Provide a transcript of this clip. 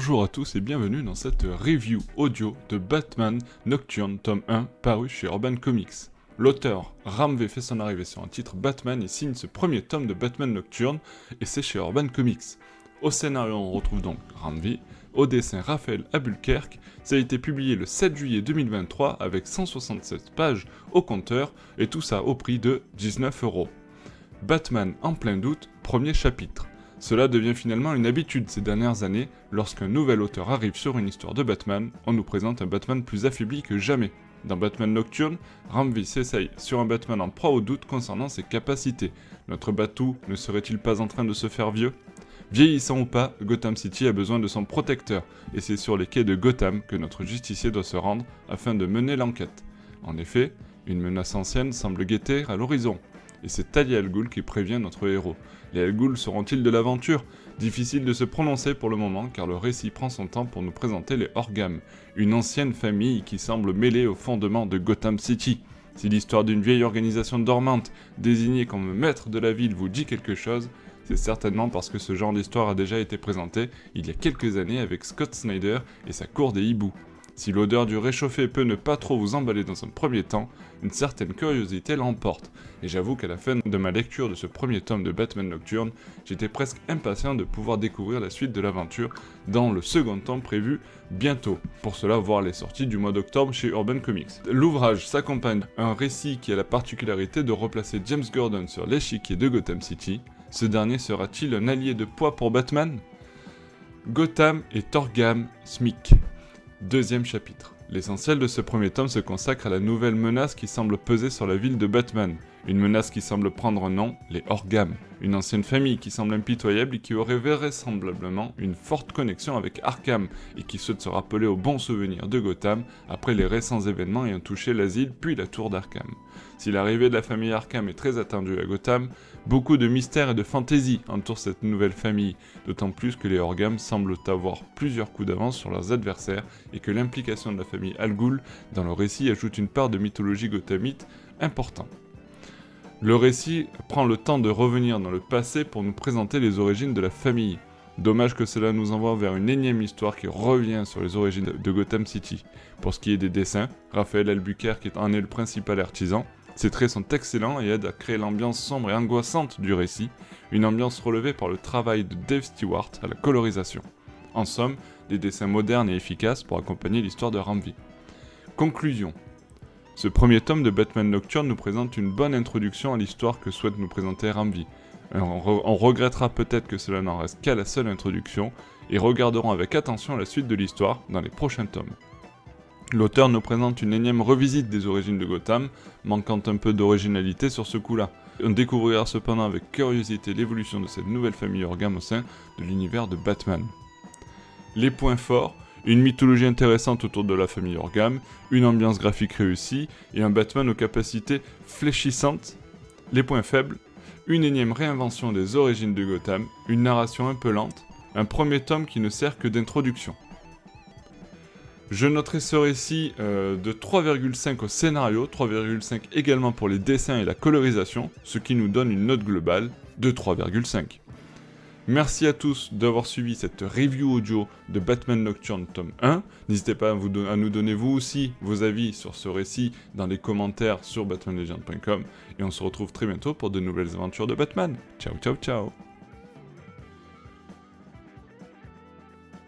Bonjour à tous et bienvenue dans cette review audio de Batman Nocturne tome 1 paru chez Urban Comics. L'auteur Ram V fait son arrivée sur un titre Batman et signe ce premier tome de Batman Nocturne et c'est chez Urban Comics. Au scénario on retrouve donc Ram V, au dessin Raphaël Abulkerk, ça a été publié le 7 juillet 2023 avec 167 pages au compteur et tout ça au prix de 19 euros. Batman en plein doute, premier chapitre. Cela devient finalement une habitude ces dernières années, lorsqu'un nouvel auteur arrive sur une histoire de Batman, on nous présente un Batman plus affaibli que jamais. Dans Batman Nocturne, Ramvi s'essaye sur un Batman en proie au doute concernant ses capacités. Notre Batou ne serait-il pas en train de se faire vieux? Vieillissant ou pas, Gotham City a besoin de son protecteur, et c'est sur les quais de Gotham que notre justicier doit se rendre afin de mener l'enquête. En effet, une menace ancienne semble guetter à l'horizon, et c'est Talia Al Ghul qui prévient notre héros. Les Al Ghul seront-ils de l'aventure? Difficile de se prononcer pour le moment car le récit prend son temps pour nous présenter les Orgam, une ancienne famille qui semble mêlée au fondement de Gotham City. Si l'histoire d'une vieille organisation dormante désignée comme maître de la ville vous dit quelque chose, c'est certainement parce que ce genre d'histoire a déjà été présenté il y a quelques années avec Scott Snyder et sa cour des hiboux. Si l'odeur du réchauffé peut ne pas trop vous emballer dans un premier temps, une certaine curiosité l'emporte, et j'avoue qu'à la fin de ma lecture de ce premier tome de Batman Nocturne, j'étais presque impatient de pouvoir découvrir la suite de l'aventure dans le second tome prévu bientôt, pour cela voir les sorties du mois d'octobre chez Urban Comics. L'ouvrage s'accompagne d'un récit qui a la particularité de replacer James Gordon sur l'échiquier de Gotham City. Ce dernier sera-t-il un allié de poids pour Batman? Gotham et Torgam Smick. Deuxième chapitre. L'essentiel de ce premier tome se consacre à la nouvelle menace qui semble peser sur la ville de Batman. Une menace qui semble prendre nom, les Orgam. Une ancienne famille qui semble impitoyable et qui aurait vraisemblablement une forte connexion avec Arkham et qui souhaite se rappeler aux bons souvenirs de Gotham après les récents événements ayant touché l'asile puis la tour d'Arkham. Si l'arrivée de la famille Arkham est très attendue à Gotham, beaucoup de mystères et de fantaisie entourent cette nouvelle famille, d'autant plus que les Orgam semblent avoir plusieurs coups d'avance sur leurs adversaires et que l'implication de la famille Al Ghul dans le récit ajoute une part de mythologie gothamite importante. Le récit prend le temps de revenir dans le passé pour nous présenter les origines de la famille. Dommage que cela nous envoie vers une énième histoire qui revient sur les origines de Gotham City. Pour ce qui est des dessins, Raphaël Albuquerque en est le principal artisan, ces traits sont excellents et aident à créer l'ambiance sombre et angoissante du récit, une ambiance relevée par le travail de Dave Stewart à la colorisation. En somme, des dessins modernes et efficaces pour accompagner l'histoire de Ramvi. Conclusion. Ce premier tome de Batman Nocturne nous présente une bonne introduction à l'histoire que souhaite nous présenter Ramvi. On, regrettera peut-être que cela n'en reste qu'à la seule introduction, et regarderons avec attention la suite de l'histoire dans les prochains tomes. L'auteur nous présente une énième revisite des origines de Gotham, manquant un peu d'originalité sur ce coup-là. On découvrira cependant avec curiosité l'évolution de cette nouvelle famille Orgam au sein de l'univers de Batman. Les points forts, une mythologie intéressante autour de la famille Orgam, une ambiance graphique réussie et un Batman aux capacités fléchissantes. Les points faibles, une énième réinvention des origines de Gotham, une narration un peu lente, un premier tome qui ne sert que d'introduction. Je noterai ce récit euh, de 3,5 au scénario, 3,5 également pour les dessins et la colorisation, ce qui nous donne une note globale de 3,5. Merci à tous d'avoir suivi cette review audio de Batman Nocturne tome 1. N'hésitez pas à, nous donner vous aussi vos avis sur ce récit dans les commentaires sur batmanlegend.com et on se retrouve très bientôt pour de nouvelles aventures de Batman. Ciao ciao ciao